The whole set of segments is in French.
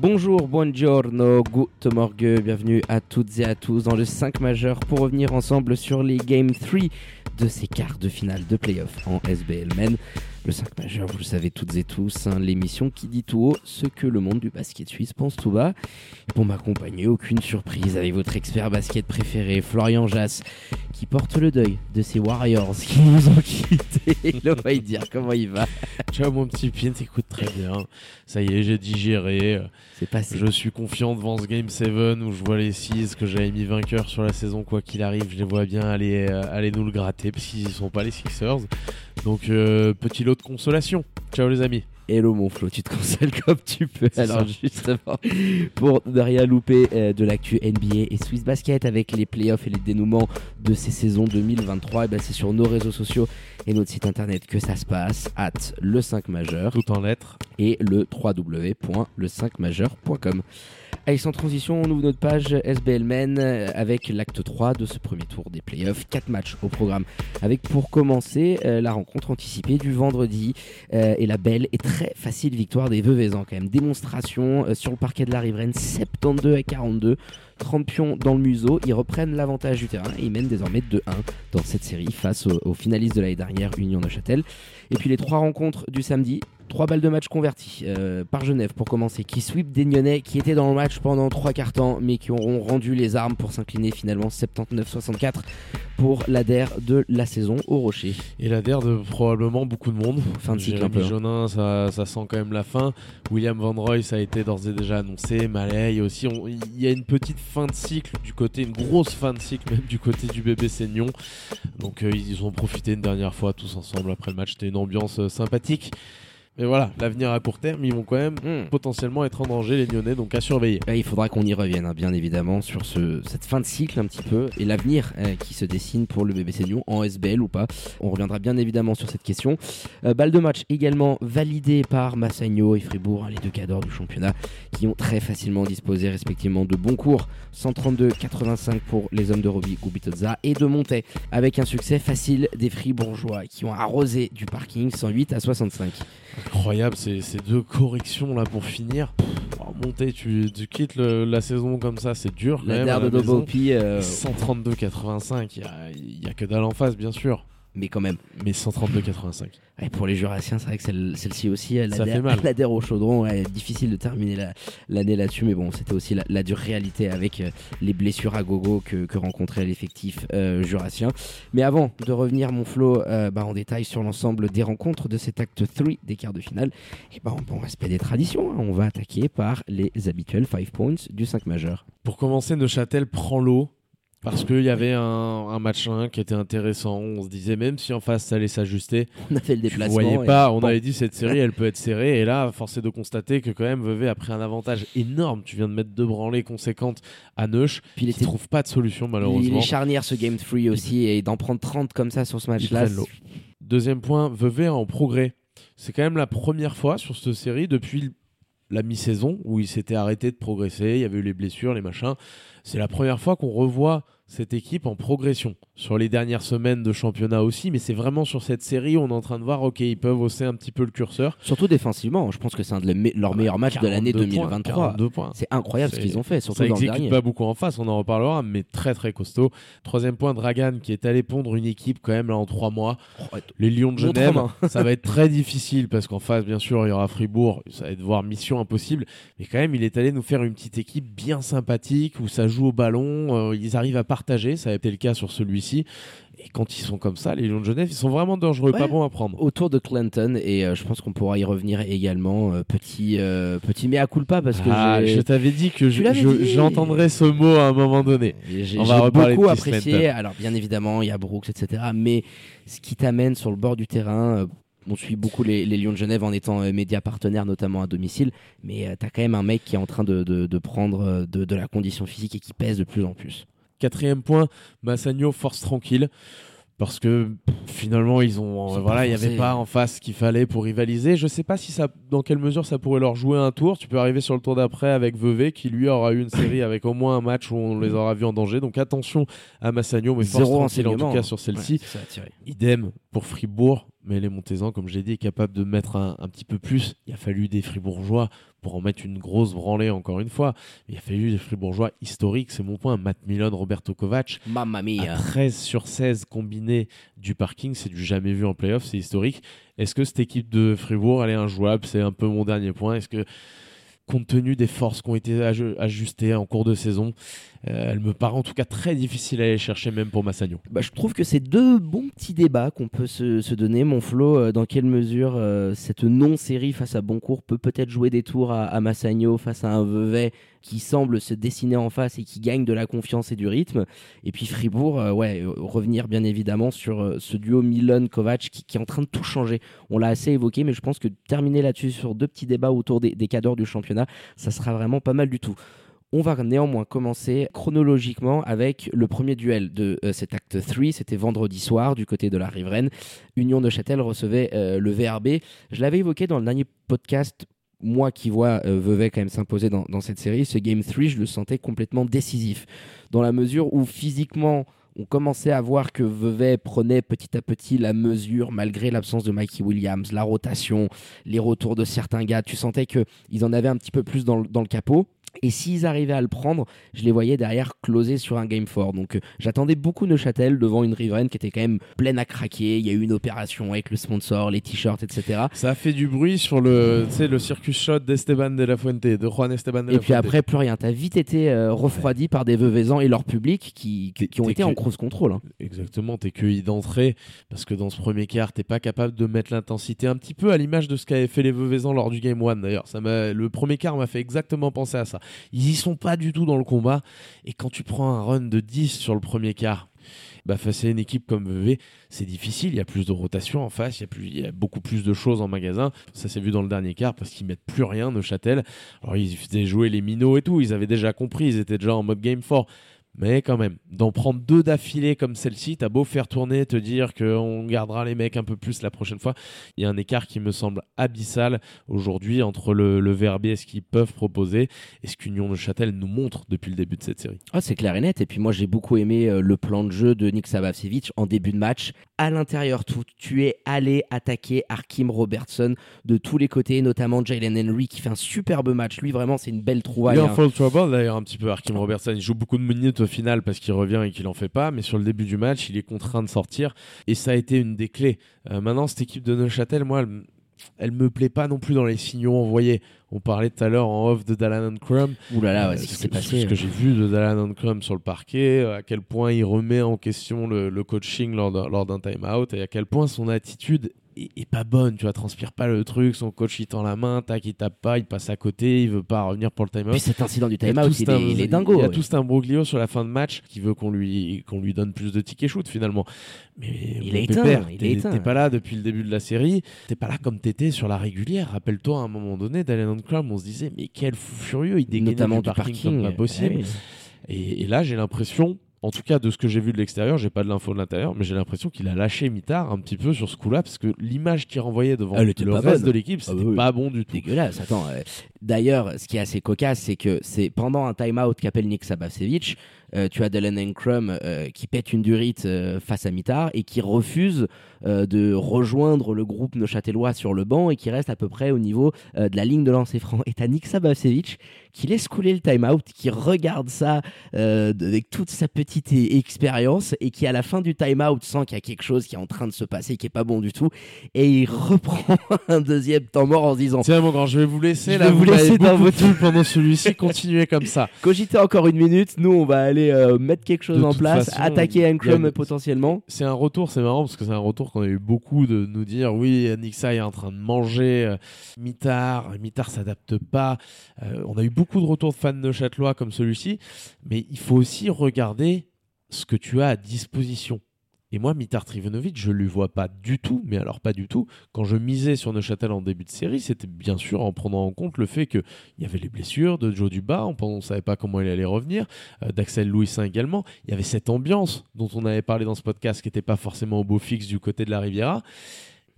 Bonjour, buongiorno, good morgue, bienvenue à toutes et à tous dans le 5 majeur pour revenir ensemble sur les Game 3 de ces quarts de finale de playoff en SBL Men. Le 5 majeur, vous le savez toutes et tous, hein, l'émission qui dit tout haut ce que le monde du basket suisse pense tout bas. Pour m'accompagner, aucune surprise avec votre expert basket préféré, Florian Jass, qui porte le deuil de ces Warriors qui nous ont quittés. Il va y dire comment il va. Ciao mon petit Pin, t'écoutes très bien. Ça y est, j'ai digéré. C'est passé. Je suis confiant devant ce Game 7 où je vois les 6 que j'avais mis vainqueurs sur la saison, quoi qu'il arrive. Je les vois bien aller, euh, aller nous le gratter parce qu'ils ne sont pas les Sixers. Donc, euh, petit lot de consolation. Ciao les amis. Hello mon Flo, tu te consoles comme tu peux. Alors justement, pour ne rien louper euh, de l'actu NBA et Swiss Basket avec les playoffs et les dénouements de ces saisons 2023, et ben c'est sur nos réseaux sociaux et notre site internet que ça se passe, at le 5 majeur Tout en lettres. et le www.le5majeur.com. Allez, sans transition, on ouvre notre page SBL Men euh, avec l'acte 3 de ce premier tour des playoffs. 4 matchs au programme. Avec pour commencer euh, la rencontre anticipée du vendredi euh, et la belle et très facile victoire des Veuvezans quand même. Démonstration sur le parquet de la riveraine 72 à 42. 30 pions dans le museau, ils reprennent l'avantage du terrain et ils mènent désormais 2-1 dans cette série face aux, aux finalistes de l'année dernière, Union Neuchâtel. Et puis les trois rencontres du samedi, trois balles de match converties euh, par Genève pour commencer, qui sweep des Nyonnais qui étaient dans le match pendant trois quarts temps, mais qui auront rendu les armes pour s'incliner finalement 79-64 pour l'ADER de la saison au Rocher. Et la der de probablement beaucoup de monde. Fin de cycle peu. hein. Jonin, ça, ça sent quand même la fin. William Van Roy, ça a été d'ores et déjà annoncé. Malay aussi. Il y a une petite fin de cycle du côté, une grosse fin de cycle même du côté du bébé Seignon. Donc euh, ils ont profité une dernière fois tous ensemble après le match. C'était une ambiance euh, sympathique. Mais voilà, l'avenir à court terme, ils vont quand même Hmm. potentiellement être en danger les Lyonnais, donc à surveiller. Ouais, il faudra qu'on y revienne, hein, bien évidemment, sur ce, cette fin de cycle un petit peu et l'avenir euh, qui se dessine pour le bébé Seignon en SBL ou pas. On reviendra bien évidemment sur cette question. Euh, balle de match également validée par Massagno et Fribourg, hein, les deux cadors du championnat, qui ont très facilement disposé respectivement de bons cours. 132-85 pour les hommes de Roby Gubitoza et de Montet, avec un succès facile des Fribourgeois qui ont arrosé du parking 108 à 65. Incroyable, ces, ces deux corrections là pour finir. Oh, monter, tu, tu quittes le- la saison comme ça, c'est dur. La même, de. Dobopi, euh, 132,85, il y a, il y a que dalle en face, bien sûr. Mais quand même. Mais 132,85. Ouais, pour les Jurassiens, c'est vrai que celle- celle-ci aussi, elle Ça adhère- fait mal. elle adhère au chaudron. ouais, difficile de terminer la- l'année là-dessus, mais bon, c'était aussi la, la dure réalité avec euh, les blessures à gogo que, que rencontrait l'effectif euh, jurassien. Mais avant de revenir, mon Flo, euh, bah, en détail sur l'ensemble des rencontres de cet acte 3 des quarts de finale, et bah, en bon respect des traditions, hein, on va attaquer par les habituels 5 points du 5 majeur. Pour commencer, Neuchâtel prend l'eau. Parce qu'il y avait un, un match 1 qui était intéressant. On se disait, même si en face ça allait s'ajuster, On a fait le tu déplacement. voyais pas. On bon. avait dit, cette série, elle peut être serrée. Et là, force est de constater que quand même, Vevey a pris un avantage énorme. Tu viens de mettre deux branlées conséquentes à Neuch. Puis il était trouve pas de solution, il malheureusement. est charnière ce game 3 aussi, et d'en prendre 30 comme ça sur ce match-là. Deuxième point, Vevey en progrès. C'est quand même la première fois sur cette série depuis la mi-saison où il s'était arrêté de progresser. Il y avait eu les blessures, les machins. C'est la première fois qu'on revoit cette équipe en progression. Sur les dernières semaines de championnat aussi, mais c'est vraiment sur cette série où on est en train de voir, ok, ils peuvent hausser un petit peu le curseur. Surtout défensivement, je pense que c'est un de leurs meilleurs matchs de l'année 42 points, 2023. 42 points. C'est incroyable ce qu'ils ont fait, surtout Ça dans le dernier. pas beaucoup en face, on en reparlera, mais très très costaud. Troisième point, Dragan qui est allé pondre une équipe quand même là en trois mois. Les Lions de Genève, en ça va être très difficile parce qu'en face, bien sûr, il y aura Fribourg. Ça va être voir mission impossible. Mais quand même, il est allé nous faire une petite équipe bien sympathique où ça joue au ballon. euh, ils arrivent à Ça a été le cas sur celui-ci. Et quand ils sont comme ça, les Lions de Genève, ils sont vraiment dangereux, Ouais. pas bons à prendre. Autour de Clinton, et euh, je pense qu'on pourra y revenir également. euh, petit, euh, petit mea culpa parce que Ah, je t'avais dit que je- l'avais je- dit. j'entendais ce mot à un moment donné. j'ai beaucoup apprécié. Clinton. Alors, bien évidemment, il y a Brooks, etc. Mais ce qui t'amène sur le bord du terrain. euh, on suit beaucoup les, les Lions de Genève en étant euh, média partenaire, notamment à domicile. Mais tu as quand même un mec qui est en train de, de- de prendre euh, de, de la condition physique et qui pèse de plus en plus. Quatrième point, Massagno force tranquille. Parce que pff, finalement, ils ont, voilà, il n'y avait pas en face ce qu'il fallait pour rivaliser. Je sais pas si ça, dans quelle mesure ça pourrait leur jouer un tour. Tu peux arriver sur le tour d'après avec Vevey, qui lui aura eu une série avec au moins un match où on les aura vus en danger. Donc attention à Massagno, mais force Zéro tranquille en tout cas hein. sur celle-ci. Ouais. Idem pour Fribourg, mais les Montezans, comme j'ai dit, est capable de mettre un, un petit peu plus. Il a fallu des Fribourgeois pour en mettre une grosse branlée encore une fois. Il a fallu des Fribourgeois historiques, c'est mon point. Matt Milon, Roberto Kovac, Mamma à mia. 13 sur 16 combinés du parking, c'est du jamais vu en playoff, c'est historique. Est-ce que cette équipe de Fribourg, elle est injouable? C'est un peu mon dernier point. Est-ce que, compte tenu des forces qui ont été aj- ajustées en cours de saison, elle me paraît en tout cas très difficile à aller chercher, même pour Massagno Bah, je trouve que c'est deux bons petits débats qu'on peut se, donner. Mon Flo, euh, dans quelle mesure euh, cette non-série face à Boncourt peut peut-être jouer des tours à, à Massagno face à un Vevey qui semble se dessiner en face et qui gagne de la confiance et du rythme. Et puis Fribourg, euh, ouais, euh, revenir bien évidemment sur euh, ce duo Milan-Kovac qui, qui est en train de tout changer. On l'a assez évoqué, mais je pense que terminer là-dessus sur deux petits débats autour des, des cadres du championnat, ça sera vraiment pas mal du tout. On va néanmoins commencer chronologiquement avec le premier duel de euh, cet acte 3. C'était vendredi soir du côté de la riveraine. Union de Châtel recevait euh, le VRB. Je l'avais évoqué dans le dernier podcast. Moi qui vois euh, Vevey quand même s'imposer dans, cette série, ce Game 3, je le sentais complètement décisif. Dans la mesure où physiquement, on commençait à voir que Vevey prenait petit à petit la mesure malgré l'absence de Mikey Williams, la rotation, les retours de certains gars. Tu sentais qu'ils en avaient un petit peu plus dans le capot. Et s'ils arrivaient à le prendre, je les voyais derrière closer sur un game fort. Donc euh, j'attendais beaucoup Neuchâtel devant une riveraine qui était quand même pleine à craquer. Il y a eu une opération avec le sponsor, les t-shirts, etc. Ça a fait du bruit sur le, le circus shot d'Esteban de la Fuente, de Juan Esteban de la Et puis après, plus rien. T'as vite été euh, refroidi par des Veuvezans et leur public qui, qui, qui ont été que- en cross contrôle. hein. Exactement, t'es cueilli d'entrée parce que dans ce premier quart, t'es pas capable de mettre l'intensité un petit peu à l'image de ce qu'avaient fait les Veuvezans lors du Game 1 d'ailleurs. Le premier quart m'a fait exactement penser à ça. Ils y sont pas du tout dans le combat et quand tu prends un run de 10 sur le premier quart, bah face à une équipe comme Vevey, c'est difficile, il y a plus de rotation en face, il y a, plus, il y a beaucoup plus de choses en magasin. Ça s'est vu dans le dernier quart parce qu'ils mettent plus rien, Neuchâtel. Alors ils faisaient jouer les minots et tout, ils avaient déjà compris, ils étaient déjà en mode game fort. Mais quand même, d'en prendre deux d'affilée comme celle-ci, t'as beau faire tourner, te dire qu'on gardera les mecs un peu plus la prochaine fois, il y a un écart qui me semble abyssal aujourd'hui entre le, le et ce qu'ils peuvent proposer et ce qu'Union de Châtel nous montre depuis le début de cette série. Ah, c'est clair et net. Et puis moi, j'ai beaucoup aimé euh, le plan de jeu de Nick Savavcevic en début de match. À l'intérieur, tu es allé attaquer Arkim Robertson de tous les côtés, notamment Jalen Henry qui fait un superbe match. Lui, vraiment, c'est une belle Il trouvaille. est en hein. fall trouble d'ailleurs un petit peu Arkim Robertson. Il joue beaucoup de minutes au final parce qu'il revient et qu'il en fait pas, mais sur le début du match, il est contraint de sortir et ça a été une des clés. Euh, maintenant, cette équipe de Neuchâtel, moi, elle, elle me plaît pas non plus dans les signaux envoyés. On parlait tout à l'heure en off de Dallin Crum. Ouh là là, ouais, Euh, ce que- passé. Ce que j'ai vu de Dallin Crum sur le parquet, euh, à quel point il remet en question le, le coaching lors d'un, lors d'un time-out et à quel point son attitude est, est pas bonne. Tu vois, transpire pas le truc, son coach il tend la main, tac, il tape pas, il passe à côté, il veut pas revenir pour le time-out. Puis cet incident du time-out, il, est, il est dingo. Il y a ouais. tout un broglio sur la fin de match qui veut qu'on lui, qu'on lui donne plus de tickets shoot finalement. Mais Il est éteint, pépère, il est t'es- pas là depuis le début de la série. T'es pas là comme t'étais sur la régulière. Rappelle-toi à un moment donné, Dallin Crum, on se disait mais quel fou furieux, il dégainait Notamment du du parking, parking. comme pas possible. Ouais, oui. Et, et là, j'ai l'impression, en tout cas de ce que j'ai vu de l'extérieur, j'ai pas de l'info de l'intérieur, mais j'ai l'impression qu'il a lâché Mitard un petit peu sur ce coup-là, parce que l'image qu'il renvoyait devant le reste bonne. de l'équipe, Ah c'était bah oui. pas bon du tout. Dégueulasse. Attends. euh, D'ailleurs, ce qui est assez cocasse, c'est que c'est pendant un time-out qu'appelle Nick Sabasevic, euh, tu as Dylan Enkrum euh, qui pète une durite face à Mitar et qui refuse de rejoindre le groupe neuchâtelois sur le banc et qui reste à peu près au niveau euh, de la ligne de lancer franc. Et t'as Nick Sabasevic qui laisse couler le time-out, qui regarde ça euh, avec toute sa petite expérience et qui à la fin du time-out sent qu'il y a quelque chose qui est en train de se passer qui est pas bon du tout et il reprend un deuxième temps mort en se disant Tiens mon grand, je vais vous laisser Je là, vais vous vous laisser dans votre- plu pendant celui-ci, continuez comme ça. Cogitez encore une minute, nous on va aller euh, mettre quelque chose De en place, façon, attaquer il y a Ankrum une- potentiellement. C'est un retour, c'est marrant parce que c'est un retour qu'on a eu beaucoup de nous dire oui, Nixa est en train de manger, euh, Mitard, Mitard s'adapte pas. Euh, on a eu beaucoup de retours de fans de Châtelois comme celui-ci, mais il faut aussi regarder ce que tu as à disposition. Et moi, Mitar Trivunovic, je ne lui vois pas du tout, mais alors pas du tout. Quand je misais sur Neuchâtel en début de série, c'était bien sûr en prenant en compte le fait qu'il y avait les blessures de Joe Duba, on ne savait pas comment il allait revenir, euh, d'Axel Louisin également. Il y avait cette ambiance dont on avait parlé dans ce podcast qui n'était pas forcément au beau fixe du côté de la Riviera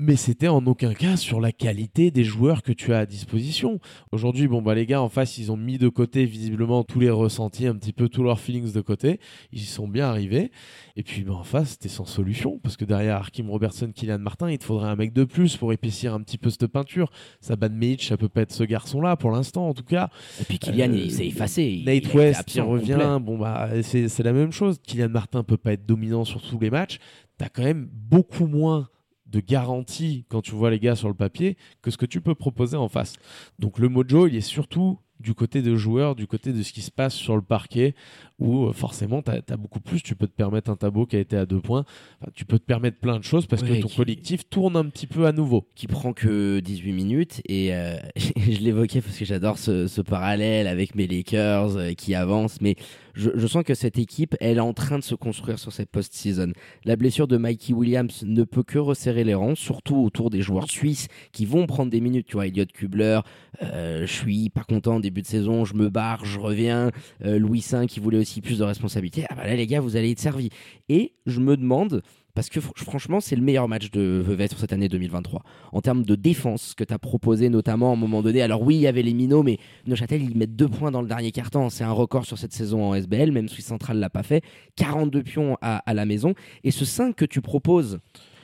mais c'était en aucun cas sur la qualité des joueurs que tu as à disposition. Aujourd'hui, bon bah les gars en face, ils ont mis de côté visiblement tous les ressentis, un petit peu tous leurs feelings de côté. Ils y sont bien arrivés. Et puis bah, en face, c'était sans solution parce que derrière Arkim Robertson, Kylian Martin, il te faudrait un mec de plus pour épaissir un petit peu cette peinture. Saban Meich, ça peut pas être ce garçon-là pour l'instant en tout cas. Et puis Kylian, il s'est effacé. Nate West qui revient, bon bah c'est la même chose. Kylian Martin peut pas être dominant sur tous les matchs. T'as quand même beaucoup moins de garantie quand tu vois les gars sur le papier que ce que tu peux proposer en face. Donc le mojo, il est surtout du côté des joueurs, du côté de ce qui se passe sur le parquet, où euh, forcément, tu as, beaucoup plus. Tu peux te permettre un tableau qui a été à deux points. tu peux te permettre plein de choses parce que ton collectif tourne un petit peu à nouveau. Qui prend que 18 minutes. Et euh, je l'évoquais parce que j'adore ce, parallèle avec mes Lakers euh, qui avancent. Mais je, sens que cette équipe, elle est en train de se construire sur cette post-season. La blessure de Mikey Williams ne peut que resserrer les rangs, surtout autour des joueurs suisses qui vont prendre des minutes. Tu vois, Elliot Kubler, je suis pas content début de saison, je me barre, je reviens. Louis V qui voulait aussi plus de responsabilité, ah bah là les gars, vous allez être servis. Et je me demande, parce que franchement, c'est le meilleur match de Vevey sur cette année 2023. En termes de défense que tu as proposé, notamment à un moment donné. Alors oui, il y avait les minots, mais Neuchâtel, ils mettent deux points dans le dernier quart-temps. C'est un record sur cette saison en SBL, même Suisse Centrale l'a pas fait. 42 pions à, à, la maison. Et ce 5 que tu proposes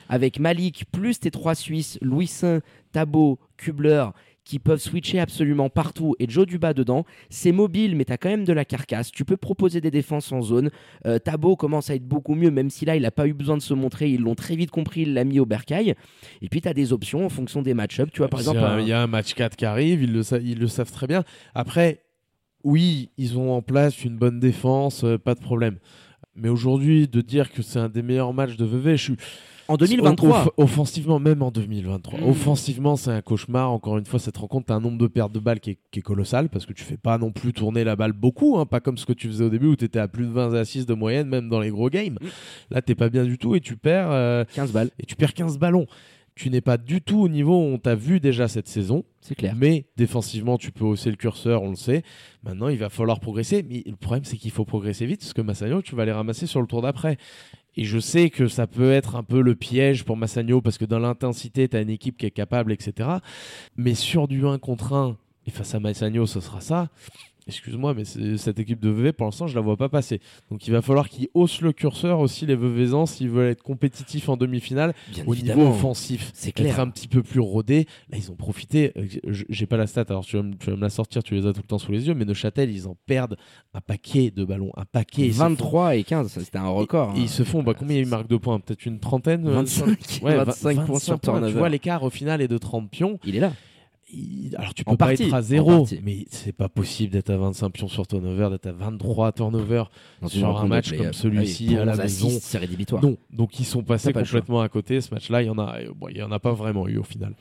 avec Malik, plus tes trois Suisses, Louis Saint, Tabo, Kubler qui peuvent switcher absolument partout et Joe Duba dedans. C'est mobile, mais tu as quand même de la carcasse. Tu peux proposer des défenses en zone. Euh, Tabo commence à être beaucoup mieux, même si là, il n'a pas eu besoin de se montrer. Ils l'ont très vite compris, il l'a mis au bercail. Et puis, tu as des options en fonction des match-ups. Tu vois, par exemple. Il y a un match 4 qui arrive, ils le, ils le savent très bien. Après, oui, ils ont en place une bonne défense, euh, pas de problème. Mais aujourd'hui, de dire que c'est un des meilleurs matchs de VV, je suis en 2023 Offensivement, même en 2023. Hmm. Offensivement, c'est un cauchemar. Encore une fois, cette rencontre, tu as un nombre de pertes de balles qui est, colossal parce que tu fais pas non plus tourner la balle beaucoup, hein, pas comme ce que tu faisais au début où tu étais à plus de 20 assises de moyenne, même dans les gros games. Hmm. Là, t'es pas bien du tout et tu perds 15 euh, balles. Et tu perds 15 ballons tu n'es pas du tout au niveau où on t'a vu déjà cette saison. C'est clair. Mais défensivement, tu peux hausser le curseur, on le sait. Maintenant, il va falloir progresser. Mais le problème, c'est qu'il faut progresser vite parce que Massagno, tu vas les ramasser sur le tour d'après. Et je sais que ça peut être un peu le piège pour Massagno parce que dans l'intensité, tu as une équipe qui est capable, etc. Mais sur du 1 contre 1, et face à Massagno, ce sera ça excuse-moi, mais cette équipe de VV, pour l'instant, je la vois pas passer. Donc il va falloir qu'ils haussent le curseur aussi, les Vevezans, s'ils veulent être compétitifs en demi-finale au niveau offensif. C'est clair. Être un petit peu plus rodé. Là, ils ont profité. Euh, j'ai pas la stat, alors tu vas, me, la sortir, tu les as tout le temps sous les yeux, mais Neuchâtel, ils en perdent un paquet de ballons. Un paquet. 23 et 15, c'était un record. Ils, hein. se font, bah, combien il y a eu marque de points? Peut-être une trentaine 25, ouais, 25, points sur Tu vois, l'écart au final est de 30 pions. Il est là alors tu peux pas être à zéro, mais c'est pas possible d'être à 25 pions sur turnover, d'être à 23 turnover sur un match comme celui-ci à la maison. C'est rédhibitoire. Non, donc ils sont passés complètement à côté. Ce match-là, il y en a, bon, il y en a pas vraiment eu au final.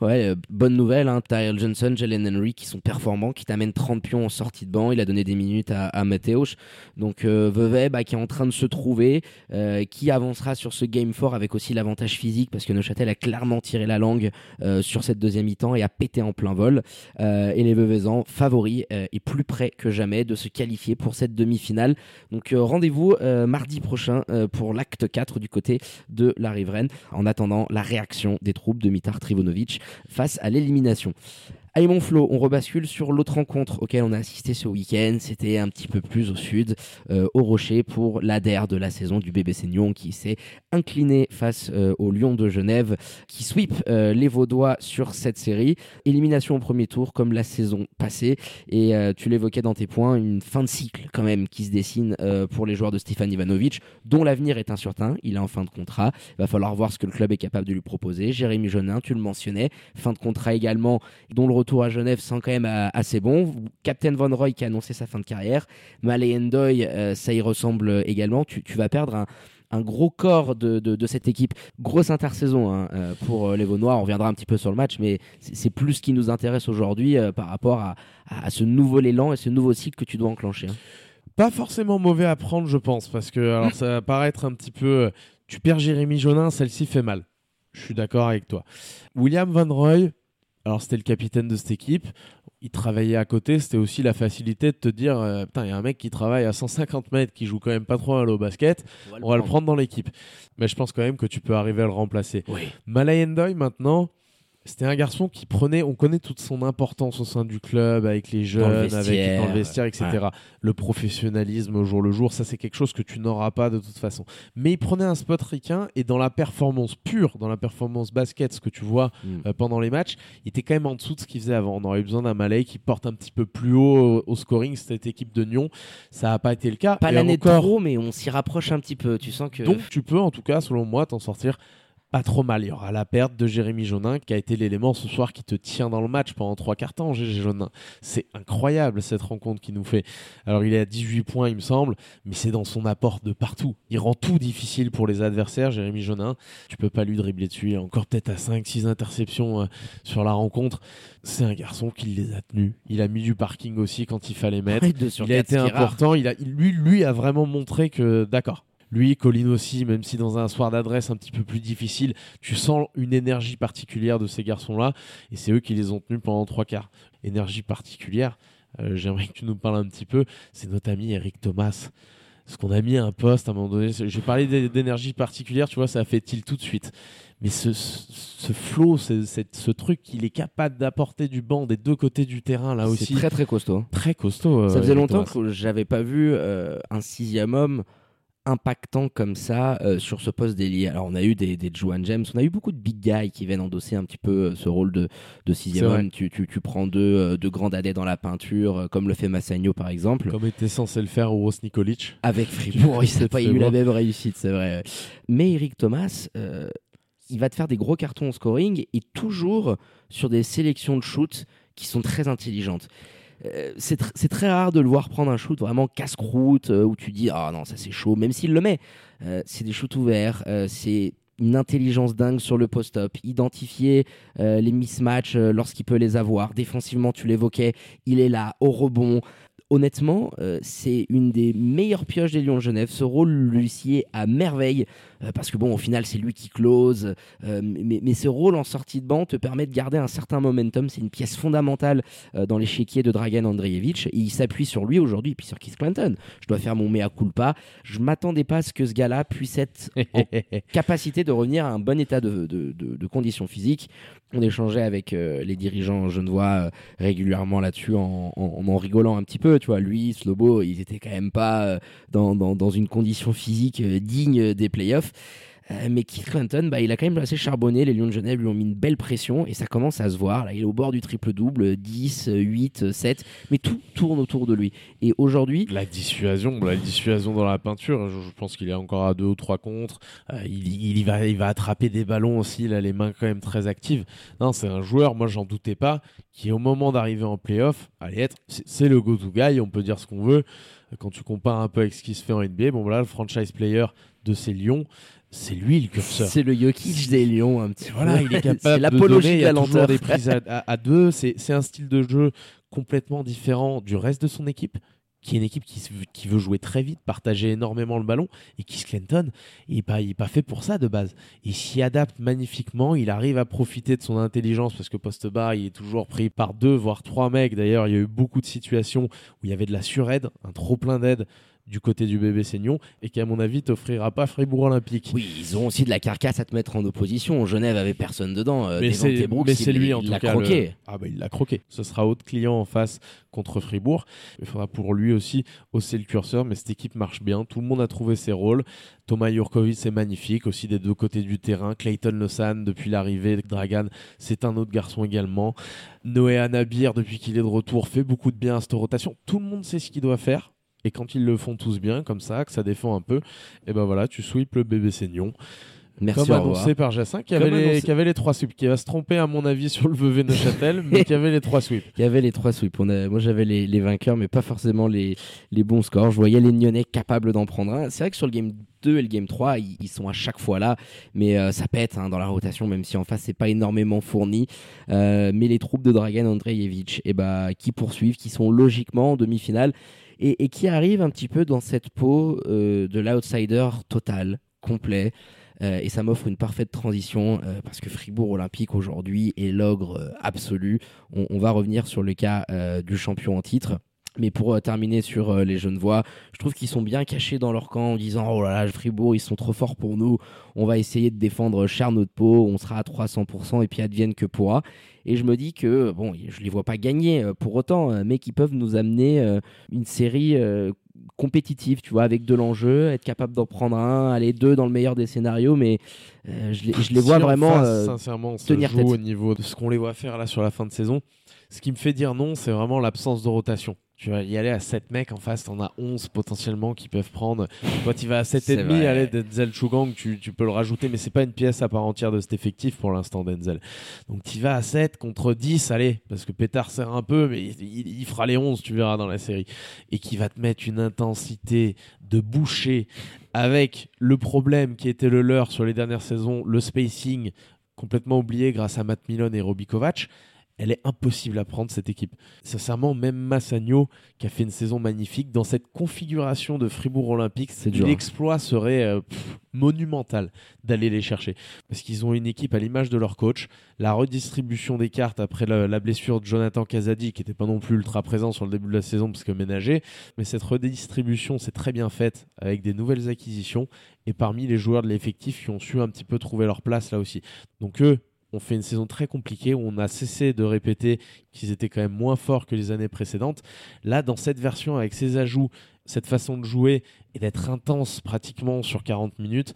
Ouais, euh, bonne nouvelle. Hein, Tyrell Johnson, Jalen Henry qui sont performants, qui t'amènent 30 pions en sortie de banc. Il a donné des minutes à, à Mateusz. Donc euh, Vevey, bah, qui est en train de se trouver, euh, qui avancera sur ce game fort avec aussi l'avantage physique parce que Neuchâtel a clairement tiré la langue euh, sur cette deuxième mi-temps et a pété en plein vol. Euh, et les Veuvezans, favoris euh, et plus près que jamais de se qualifier pour cette demi-finale. Donc euh, rendez-vous mardi prochain pour l'acte 4 du côté de la riveraine. En attendant la réaction des troupes de Mitar Trivonovic face à l'élimination. Allez mon Flo, on rebascule sur l'autre rencontre auquel on a assisté ce week-end. C'était un petit peu plus au sud, euh, au Rocher, pour l'ADER de la saison du BBC Lyon qui s'est incliné face euh, au Lyon de Genève, qui sweep euh, les Vaudois sur cette série. Élimination au premier tour comme la saison passée. Et tu l'évoquais dans tes points, une fin de cycle quand même qui se dessine pour les joueurs de Stéphane Ivanovic, dont l'avenir est incertain. Il est en fin de contrat. Il va falloir voir ce que le club est capable de lui proposer. Jérémy Jonin, tu le mentionnais, fin de contrat également, dont le retour à Genève sent quand même euh, assez bon. Captain Von Roy qui a annoncé sa fin de carrière. Malé Endoy, euh, ça y ressemble également. Tu, vas perdre un, gros corps de, cette équipe. Grosse intersaison hein, euh, pour les Vaunois. On reviendra un petit peu sur le match, mais c'est plus ce qui nous intéresse aujourd'hui par rapport à, ce nouveau élan et ce nouveau cycle que tu dois enclencher. Hein. Pas forcément mauvais à prendre, je pense, parce que alors, ça va paraître un petit peu Tu perds Jérémy Jonin, celle-ci fait mal. Je suis d'accord avec toi. William Van Roy, alors c'était le capitaine de cette équipe. Il travaillait à côté, c'était aussi la facilité de te dire euh, putain, il y a un mec qui travaille à 150 mètres, qui joue quand même pas trop mal au basket, on va le prendre dans l'équipe. Mais je pense quand même que tu peux arriver à le remplacer. Oui. Malayendoy maintenant, c'était un garçon qui prenait, on connaît toute son importance au sein du club, avec les jeunes, avec dans le vestiaire, etc. Le professionnalisme au jour le jour, ça c'est quelque chose que tu n'auras pas de toute façon. Mais il prenait un spot ricain et dans la performance pure, dans la performance basket, ce que tu vois mm. euh, pendant les matchs, il était quand même en dessous de ce qu'il faisait avant. On aurait eu besoin d'un Malay qui porte un petit peu plus haut au, scoring, cette équipe de Nyon. Ça n'a pas été le cas. Pas l'année encore... trop, mais on s'y rapproche un petit peu. Tu sens que. Donc tu peux en tout cas, selon moi, t'en sortir pas trop mal. Il y aura la perte de Jérémy Jonin qui a été l'élément ce soir qui te tient dans le match pendant trois quarts temps, Jérémy Jonin. C'est incroyable cette rencontre qu'il nous fait. Alors il est à 18 points il me semble, mais c'est dans son apport de partout. Il rend tout difficile pour les adversaires, Jérémy Jonin. Tu peux pas lui dribbler dessus. Il est encore peut-être à 5-6 interceptions euh, sur la rencontre. C'est un garçon qui les a tenus. Il a mis du parking aussi quand il fallait mettre. il a été important. Il a, lui, lui a vraiment montré que d'accord lui, Colin aussi, même si dans un soir d'adresse un petit peu plus difficile, tu sens une énergie particulière de ces garçons-là. Et c'est eux qui les ont tenus pendant trois quarts. Énergie particulière, euh, j'aimerais que tu nous parles un petit peu. C'est notre ami Eric Thomas. Ce qu'on a mis à un poste à un moment donné, j'ai parlé d'énergie particulière, tu vois, ça a fait il tout de suite. Mais ce, ce flow, ce, truc qu'il est capable d'apporter du banc des deux côtés du terrain, là aussi. C'est très très costaud. Très costaud. ça faisait longtemps que j'avais pas vu euh, un sixième homme impactant comme ça euh, sur ce poste d'ailier. Alors on a eu des, des Juan James, on a eu beaucoup de big guys qui viennent endosser un petit peu euh, ce rôle de, de sixième homme. Tu, tu, tu, prends deux, euh, deux grands dadais dans la peinture, comme le fait Massagno par exemple. Comme était censé le faire Ros Nikolic. Avec Fribourg, il n'a pas eu la même réussite, c'est vrai. Mais Eric Thomas, il va te faire des gros cartons au scoring et toujours sur des sélections de shoots qui sont très intelligentes. Euh, c'est très rare de le voir prendre un shoot vraiment casse-croûte euh, où tu dis ah non ça c'est chaud même s'il le met euh, c'est des shoots ouverts c'est une intelligence dingue sur le post-up, identifier les mismatchs lorsqu'il peut les avoir. Défensivement, tu l'évoquais, il est là, au rebond, honnêtement, euh, c'est une des meilleures pioches des Lions de Genève. Ce rôle lui est à merveille euh, parce que bon, au final, c'est lui qui close. Euh, mais, ce rôle en sortie de banc te permet de garder un certain momentum. C'est une pièce fondamentale dans l'échiquier de Dragan Andreevich. il s'appuie sur lui aujourd'hui et puis sur Keith Clinton. Je dois faire mon mea culpa. Je m'attendais pas à ce que ce gars-là puisse être en capacité de revenir à un bon état de, de, de, conditions physiques. On échangeait avec les dirigeants genevois régulièrement là-dessus en, en, en rigolant un petit peu tu vois, lui, Slobo, ils étaient quand même pas euh, dans, dans, une condition physique euh, digne des playoffs. Euh, mais Keith Clinton, bah, il a quand même assez charbonné. Les Lions de Genève lui ont mis une belle pression et ça commence à se voir. Là, il est au bord du triple-double 10, 8, 7. Mais tout tourne autour de lui. Et aujourd'hui. La dissuasion, la dissuasion dans la peinture, je, pense qu'il est encore à deux ou trois contre. il, il, va, il va attraper des ballons aussi. Il a les mains quand même très actives. Non, c'est un joueur, moi, j'en doutais pas, qui au moment d'arriver en playoff, allait être. C'est le go-to guy, on peut dire ce qu'on veut. Quand tu compares un peu avec ce qui se fait en NBA, bon le franchise player de ces Lions, c'est lui le curseur. C'est le Jokic des Lions un petit Voilà, il est capable l'apologie de, donner, il des prises à, deux. C'est un style de jeu complètement différent du reste de son équipe qui est une équipe qui, qui, veut jouer très vite, partager énormément le ballon, et Keith Clinton, il n'est pas, pas, fait pour ça de base. Il s'y adapte magnifiquement, il arrive à profiter de son intelligence, parce que post-bas, il est toujours pris par deux, voire trois mecs. D'ailleurs, il y a eu beaucoup de situations où il y avait de la suraide, un trop plein d'aide du côté du bébé Seignon et qui à mon avis t'offrira pas Fribourg Olympique. Oui, ils ont aussi de la carcasse à te mettre en opposition. Genève avait personne dedans. Euh, mais c'est lui en tout cas. Croqué. Ah bah il l'a croqué. Ce sera autre client en face contre Fribourg. Il faudra pour lui aussi hausser le curseur, mais cette équipe marche bien. Tout le monde a trouvé ses rôles. Thomas Jurkovic c'est magnifique aussi des deux côtés du terrain. Clayton Losan depuis l'arrivée, Dragan c'est un autre garçon également. Noé Anabir depuis qu'il est de retour fait beaucoup de bien à cette rotation. Tout le monde sait ce qu'il doit faire. Et quand ils le font tous bien, comme ça, que ça défend un peu, et ben voilà, tu sweeps le bébé Seignon. Merci Comme annoncé par Jassin, qui avait, les, qui avait, les, trois sweeps, qui va se tromper à mon avis sur le Vevey Neuchâtel, mais qui avait les trois sweeps. Qui avait les trois sweeps. On a, moi j'avais les, les, vainqueurs, mais pas forcément les, les bons scores. Je voyais les Nyonnais capables d'en prendre un. C'est vrai que sur le game 2 et le game 3, ils, sont à chaque fois là, mais euh, ça pète hein, dans la rotation, même si en face c'est pas énormément fourni. Euh, mais les troupes de Dragan Andreevich, et eh bah, qui poursuivent, qui sont logiquement en demi-finale et, qui arrive un petit peu dans cette peau euh, de l'outsider total complet. Euh, et ça m'offre une parfaite transition euh, parce que Fribourg Olympique aujourd'hui est l'ogre absolu. On, va revenir sur le cas du champion en titre. Mais pour euh, terminer sur euh, les Genevois, je trouve qu'ils sont bien cachés dans leur camp en disant Oh là là, Fribourg, ils sont trop forts pour nous. On va essayer de défendre cher notre peau. On sera à 300% et puis advienne que pourra. Et je me dis que, bon, je les vois pas gagner euh, pour autant, euh, mais qu'ils peuvent nous amener euh, une série euh, compétitive, tu vois, avec de l'enjeu, être capable d'en prendre un, aller deux dans le meilleur des scénarios, mais euh, je, les, je les Si vois en vraiment. face, euh, sincèrement, se tenir joue tête. au niveau de ce qu'on les voit faire là sur la fin de saison. Ce qui me fait dire non, c'est vraiment l'absence de rotation. Tu vas y aller à 7 mecs en face, t'en as 11 potentiellement qui peuvent prendre. Toi, tu vas à C'est 7,5, vrai. allez, Denzel Chugang, tu, tu peux le rajouter, mais c'est pas une pièce à part entière de cet effectif pour l'instant, Denzel. Donc tu vas à 7 contre 10, allez, parce que Pétard sert un peu, mais il, il- il fera les 11, tu verras dans la série. Et qui va te mettre une intensité de boucher avec le problème qui était le leur sur les dernières saisons, le spacing complètement oublié grâce à Matt Milon et Robbie Kovac. Elle est impossible à prendre cette équipe. Sincèrement, même Massagno, qui a fait une saison magnifique, dans cette configuration de Fribourg Olympique, hein. l'exploit serait euh, pff, monumental d'aller les chercher. Parce qu'ils ont une équipe à l'image de leur coach. La redistribution des cartes après la, la blessure de Jonathan Casadi, qui n'était pas non plus ultra présent sur le début de la saison parce que ménagé. Mais cette redistribution, c'est très bien faite avec des nouvelles acquisitions et parmi les joueurs de l'effectif qui ont su un petit peu trouver leur place là aussi. Donc eux ont fait une saison très compliquée où on a cessé de répéter qu'ils étaient quand même moins forts que les années précédentes. Là, dans cette version, avec ces ajouts, cette façon de jouer et d'être intense pratiquement sur 40 minutes,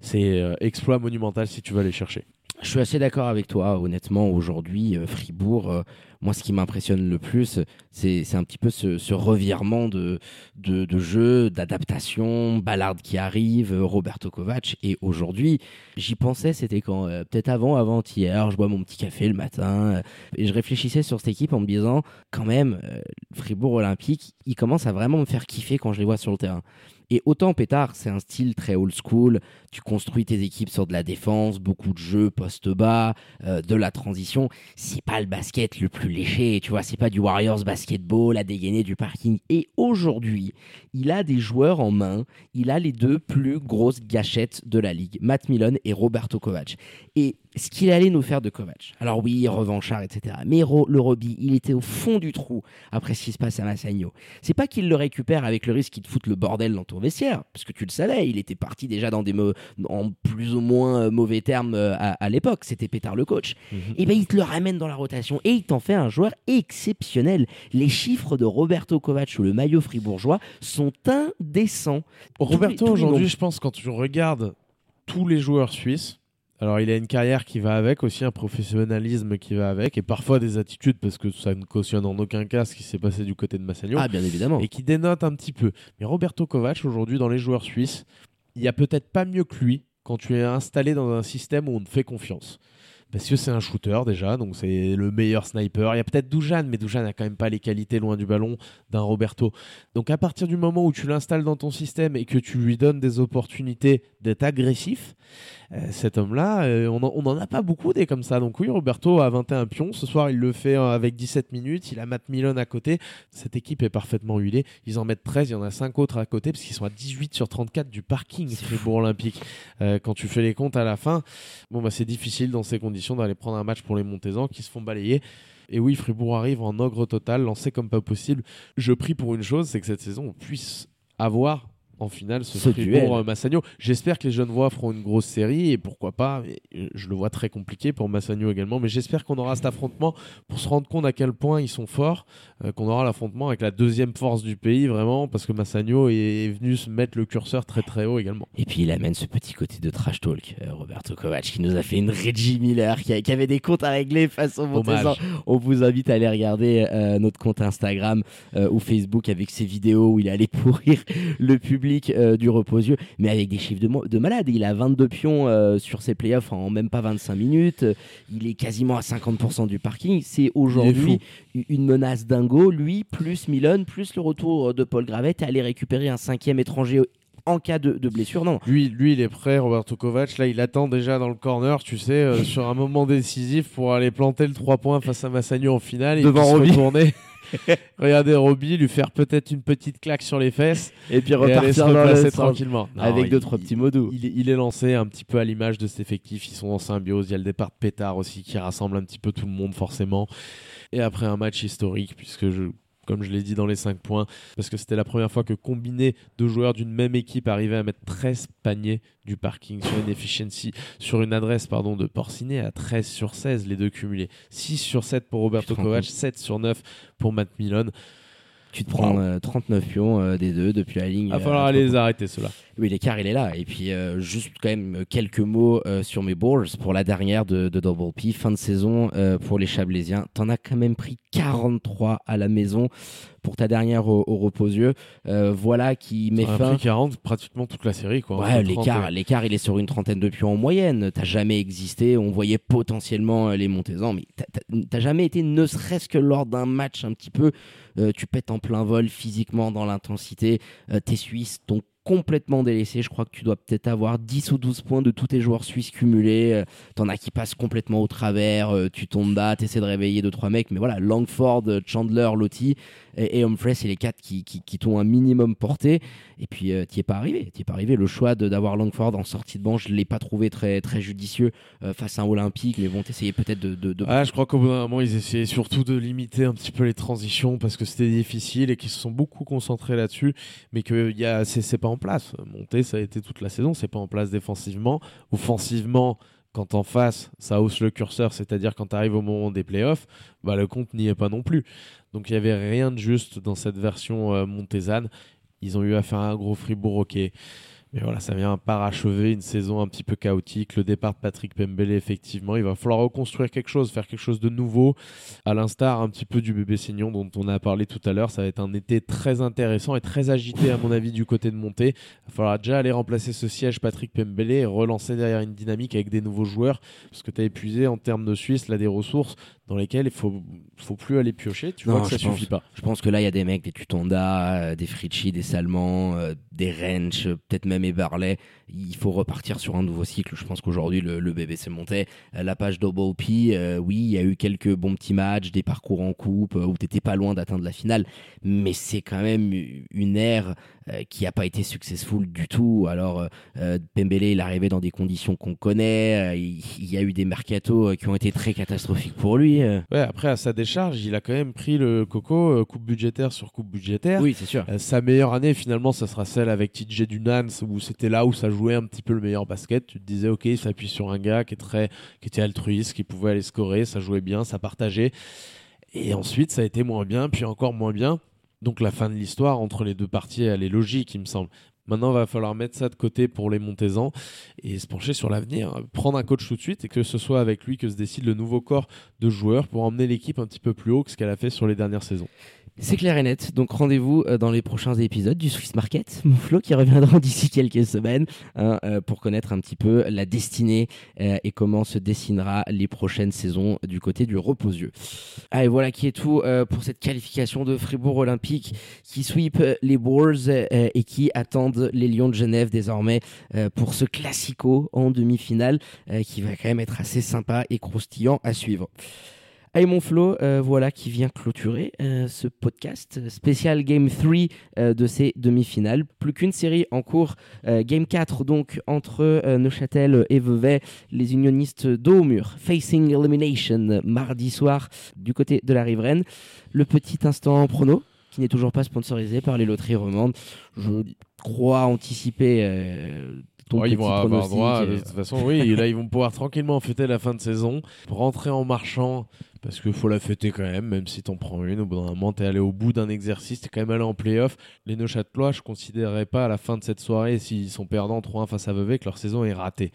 c'est euh, exploit monumental si tu vas les chercher. Je suis assez d'accord avec toi. Honnêtement, aujourd'hui, euh, Fribourg, euh, moi, ce qui m'impressionne le plus, c'est un petit peu ce, revirement de, de, de jeu, d'adaptation, Ballard qui arrive, euh, Roberto Kovac. Et aujourd'hui, j'y pensais, c'était quand Peut-être avant, avant-hier, je bois mon petit café le matin. et je réfléchissais sur cette équipe en me disant, quand même, Fribourg Olympique, il commence à vraiment me faire kiffer quand je les vois sur le terrain. Et autant Pétard, c'est un style très old school, tu construis tes équipes sur de la défense, beaucoup de jeux post-bas, euh, de la transition. C'est pas le basket le plus léché, tu vois, c'est pas du Warriors basketball à dégainer du parking. Et aujourd'hui, il a des joueurs en main, il a les deux plus grosses gâchettes de la ligue, Matt Milon et Roberto Kovac. Et ce qu'il allait nous faire de Kovac, alors oui, revanchard, etc. Mais Ro- le Roby, il était au fond du trou après ce qui se passe à Massagno. C'est pas qu'il le récupère avec le risque qu'il te foute le bordel dans ton vestiaire, parce que tu le savais, il était parti déjà dans des en plus ou moins euh, mauvais termes euh, à, à l'époque. C'était Pétard le coach. Et ben il te le ramène dans la rotation et il t'en fait un joueur exceptionnel. Les chiffres de Roberto Kovac ou le maillot fribourgeois sont indécents. Roberto, aujourd'hui, je pense, quand tu regardes tous les joueurs suisses, alors il a une carrière qui va avec, aussi un professionnalisme qui va avec, et parfois des attitudes, parce que ça ne cautionne en aucun cas ce qui s'est passé du côté de Massagno, Ah bien évidemment. et qui dénote un petit peu. Mais Roberto Kovac, aujourd'hui, dans les joueurs suisses, il y a peut-être pas mieux que lui quand tu es installé dans un système où on te fait confiance. Parce que c'est un shooter déjà, donc c'est le meilleur sniper. Il y a peut-être Doujan, mais Doujan n'a quand même pas les qualités loin du ballon d'un Roberto. Donc à partir du moment où tu l'installes dans ton système et que tu lui donnes des opportunités d'être agressif, cet homme-là, euh, on n'en a pas beaucoup des comme ça. Donc oui, Roberto a 21 pions. Ce soir, il le fait euh, avec 17 minutes. Il a Matt Milon à côté. Cette équipe est parfaitement huilée. Ils en mettent 13. Il y en a 5 autres à côté parce qu'ils sont à 18 sur 34 du parking Fribourg Olympique. Euh, quand tu fais les comptes à la fin, bon bah c'est difficile dans ces conditions d'aller prendre un match pour les Montezans qui se font balayer. Et oui, Fribourg arrive en ogre total, lancé comme pas possible. Je prie pour une chose, c'est que cette saison, on puisse avoir en finale ce, Ce. Fribourg euh, Massagno. J'espère que les Genevois feront une grosse série et pourquoi pas. euh, je le vois très compliqué pour Massagno également, mais j'espère qu'on aura cet affrontement pour se rendre compte à quel point ils sont forts, euh, qu'on aura l'affrontement avec la deuxième force du pays vraiment, parce que Massagno est, est venu se mettre le curseur très très haut également. Et puis il amène ce petit côté de trash talk, euh, Roberto Kovac, qui nous a fait une Reggie Miller, qui, a- qui avait des comptes à régler face au Montezan. On vous invite à aller regarder euh, notre compte Instagram ou Facebook avec ses vidéos où il allait pourrir le public euh, du repos yeux, mais avec des chiffres de, de malade. Il a 22 pions euh, sur ses playoffs en même pas 25 minutes. Euh, Il est quasiment à 50% du parking. C'est aujourd'hui une menace dingo. Lui, plus Milan, plus le retour de Paul Gravette et aller récupérer un cinquième étranger en cas de, de blessure. Non, Lui, lui, il est prêt, Roberto Kovac. Là, il attend déjà dans le corner, tu sais, euh, sur un moment décisif pour aller planter le 3 points face à Massagno en finale. Devant Roby. regarder Roby, lui faire peut-être une petite claque sur les fesses Et puis repartir dans le tranquillement. Non, avec deux trois petits mots doux. Il, est- il est lancé un petit peu à l'image de cet effectif. Ils sont en symbiose. Il y a le départ de Pétard aussi qui rassemble un petit peu tout le monde forcément. Et après un match historique, puisque je, comme je l'ai dit dans les 5 points, parce que c'était la première fois que combiné deux joueurs d'une même équipe arrivaient à mettre 13 paniers du parking sur une efficiency, sur une adresse pardon, de Porcinet à 13 sur 16, les deux cumulés. 6 sur 7 pour Roberto Kovac, compte 7 sur 9 pour Matt Milone. Tu te prends Wow. euh, 39 pions euh, des deux depuis la ligne. Il va euh, falloir les points. arrêter ceux-là. Oui, l'écart il est là. Et puis juste quand même quelques mots sur mes balls pour la dernière de, de Double P. Fin de saison pour les Chablaisiens. T'en as quand même pris 43 à la maison pour ta dernière au, au reposieux. Euh, voilà qui met fin. pris 40 pratiquement toute la série. Quoi, Ouais, entre 30 l'écart, l'écart, il est sur une trentaine de pions en moyenne. T'as jamais existé. On voyait potentiellement les Montezans, mais t'as- jamais été, ne serait-ce que lors d'un match un petit peu, tu pètes en plein vol physiquement dans l'intensité. Euh, tes Suisses t'ont complètement délaissé. Je crois que tu dois peut-être avoir 10 ou 12 points de tous tes joueurs suisses cumulés. Euh, T'en as qui passent complètement au travers. Euh, tu tombes bas, t'essaies de réveiller deux trois mecs, mais voilà, Langford, euh, Chandler, Lottie et, et Humphrey, c'est les quatre qui, qui, qui t'ont un minimum porté. Et puis, euh, t'y es pas arrivé. T'y es pas arrivé. Le choix d'avoir Langford en sortie de banc, je l'ai pas trouvé très, très judicieux face à un Olympique. Mais bon, t'essayais peut-être de. de, Ah, je crois qu'au bout d'un moment, ils essayaient surtout de limiter un petit peu les transitions parce que c'était difficile et qu'ils se sont beaucoup concentrés là-dessus, mais que y a, c'est pas en place. Ça a été toute la saison, c'est pas en place défensivement. Offensivement, quand en face, ça hausse le curseur, c'est-à-dire quand tu arrives au moment des playoffs, bah, le compte n'y est pas non plus. Donc il y avait rien de juste dans cette version euh, montésane. Ils ont eu à faire un gros Fribourg. Mais voilà, ça vient parachever une saison un petit peu chaotique. Le départ de Patrick Pembele, effectivement, il va falloir reconstruire quelque chose, faire quelque chose de nouveau, à l'instar un petit peu du bébé Seignon dont on a parlé tout à l'heure. Ça va être un été très intéressant et très agité, à mon avis, du côté de Montée. Il va falloir déjà aller remplacer ce siège Patrick Pembele et relancer derrière une dynamique avec des nouveaux joueurs, parce que tu as épuisé en termes de Suisse, là, des ressources dans lesquelles il faut, faut plus aller piocher. Tu Non, vois que ça je pense- suffit pas. Je pense que là, il y a des mecs, des Tutonda, euh, des Fritchi, des Salmans, euh, des Wrench, euh, peut-être même Eberle. Il faut repartir sur un nouveau cycle. Je pense qu'aujourd'hui, le, le BBC montait. Euh, la page euh, oui, il y a eu quelques bons petits matchs, des parcours en coupe où t'étais pas loin d'atteindre la finale. Mais c'est quand même une ère qui a pas été successful du tout. Alors, euh, euh, Pembele, il est arrivé dans des conditions qu'on connaît. Euh, il, il y a eu des mercatos euh, qui ont été très catastrophiques pour lui. euh. Ouais, après, à sa décharge, il a quand même pris le coco euh, coupe budgétaire sur coupe budgétaire. Oui, c'est sûr. Euh, sa meilleure année, finalement, ça sera celle avec TJ Dunans, où c'était là où ça jouait un petit peu le meilleur basket. Tu te disais, ok, il s'appuie sur un gars qui, est très, qui était altruiste, qui pouvait aller scorer, ça jouait bien, ça partageait. Et ensuite, ça a été moins bien, puis encore moins bien. Donc la fin de l'histoire entre les deux parties, elle est logique, il me semble. Maintenant, il va falloir mettre ça de côté pour les Montezans et se pencher sur l'avenir. Prendre un coach tout de suite et que ce soit avec lui que se décide le nouveau corps de joueurs pour emmener l'équipe un petit peu plus haut que ce qu'elle a fait sur les dernières saisons. C'est clair et net. Donc rendez-vous euh, dans les prochains épisodes du Swiss Market, mon Flo, qui reviendra d'ici quelques semaines hein, euh, pour connaître un petit peu la destinée euh, et comment se dessinera les prochaines saisons du côté du reposieux. Allez, voilà qui est tout pour cette qualification de Fribourg Olympique qui sweep les euh, et qui attendent les Lions de Genève désormais euh, pour ce classico en demi-finale euh, qui va quand même être assez sympa et croustillant à suivre. Allez mon Flo, euh, voilà qui vient clôturer ce podcast spécial Game 3 euh, de ces demi-finales. Plus qu'une série en cours, Game 4 donc entre Neuchâtel et Vevey, les unionistes dos au mur, facing elimination mardi soir du côté de la riveraine. Le petit instant prono qui n'est toujours pas sponsorisé par les loteries romandes. Je crois anticiper euh, ton Ouais, ils vont avoir droit, de euh, toute façon, oui. et là, ils vont pouvoir tranquillement fêter la fin de saison, rentrer en marchant, parce qu'il faut la fêter quand même, même si t'en prends une. Au bout d'un moment, t'es allé au bout d'un exercice, t'es quand même allé en playoff. Les Neuchâtelois, je considérerais pas à la fin de cette soirée, s'ils sont perdants 3-1 face à Vevey, que leur saison est ratée.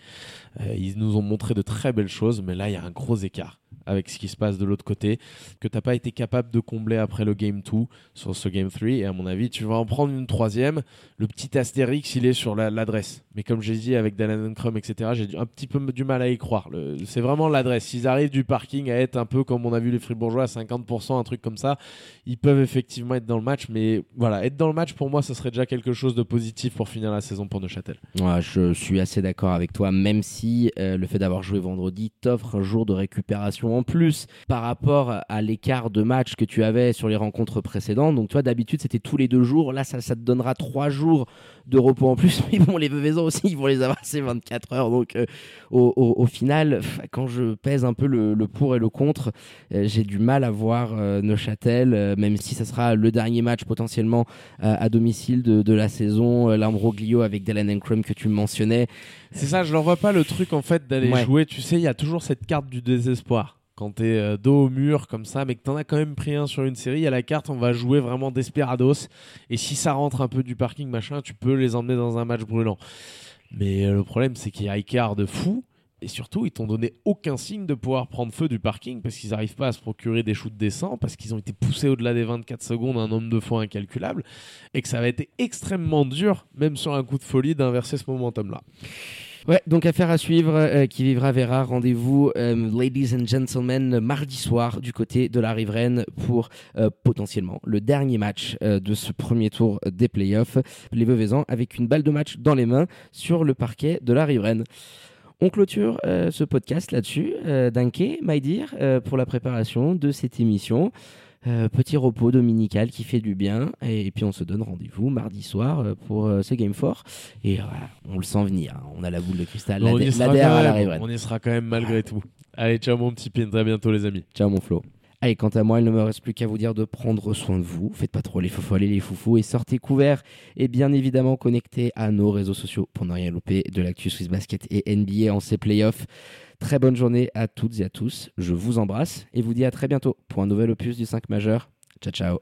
Euh, ils nous ont montré de très belles choses, mais là, il y a un gros écart avec ce qui se passe de l'autre côté, que t'as pas été capable de combler après le Game 2 sur ce Game 3. Et à mon avis, tu vas en prendre une troisième. Le petit astérix, il est sur la- l'adresse. Mais comme j'ai dit avec Dallin Crum, etc., j'ai un petit peu du mal à y croire. C'est vraiment l'adresse. Ils arrivent du parking à être un peu comme comme on a vu les Fribourgeois à 50%, un truc comme ça, ils peuvent effectivement être dans le match. Mais voilà, être dans le match pour moi, ça serait déjà quelque chose de positif pour finir la saison pour Neuchâtel. Ouais, je suis assez d'accord avec toi, même si euh, le fait d'avoir joué vendredi t'offre un jour de récupération en plus par rapport à l'écart de match que tu avais sur les rencontres précédentes. Donc, toi, d'habitude, c'était tous les deux jours. Là, ça, te donnera trois jours de repos en plus. Mais bon, les Veuvaisans aussi, ils vont les avoir ces 24 heures. Donc, euh, au, final, quand je pèse un peu le, pour et le contre, j'ai du mal à voir euh, Neuchâtel, euh, même si ça sera le dernier match potentiellement à domicile de, de, la saison. L'Ambroglio avec Dylan Encrum que tu mentionnais. C'est ça, je leur vois pas le truc en fait d'aller ouais. jouer. Tu sais, il y a toujours cette carte du désespoir quand t'es euh, dos au mur comme ça, mais que t'en as quand même pris un sur une série, à la carte, on va jouer vraiment desperados. Et si ça rentre un peu du parking, machin, tu peux les emmener dans un match brûlant. Mais euh, le problème, c'est qu'il y a écart de fou. Et surtout, ils t'ont donné aucun signe de pouvoir prendre feu du parking parce qu'ils n'arrivent pas à se procurer des shoots décents, parce qu'ils ont été poussés au-delà des 24 secondes un nombre de fois incalculable, et que ça va être extrêmement dur, même sur un coup de folie, d'inverser ce momentum-là. Ouais, donc affaire à suivre euh, qui vivra verra. Rendez-vous, euh, ladies and gentlemen, mardi soir du côté de la riveraine pour euh, potentiellement le dernier match de ce premier tour des playoffs. Les Veuvaisans avec une balle de match dans les mains sur le parquet de la riveraine. On clôture euh, ce podcast là-dessus. Euh, Danke, my dear, euh, pour la préparation de cette émission. petit repos dominical qui fait du bien. Et, et puis on se donne rendez-vous mardi soir pour ce Game 4. Et voilà, on le sent venir. Hein. On a la boule de cristal. on, la, y la même, à la riveraine. on y sera quand même malgré tout. Allez, ciao mon petit pin. À bientôt les amis. Ciao mon Flo. Allez, quant à moi, il ne me reste plus qu'à vous dire de prendre soin de vous. Faites pas trop les fofolles et les foufous et sortez couverts et bien évidemment connectés à nos réseaux sociaux pour ne rien louper de l'actu Swiss Basket et NBA en ces playoffs. Très bonne journée à toutes et à tous. Je vous embrasse et vous dis à très bientôt pour un nouvel opus du 5 majeur. Ciao, ciao.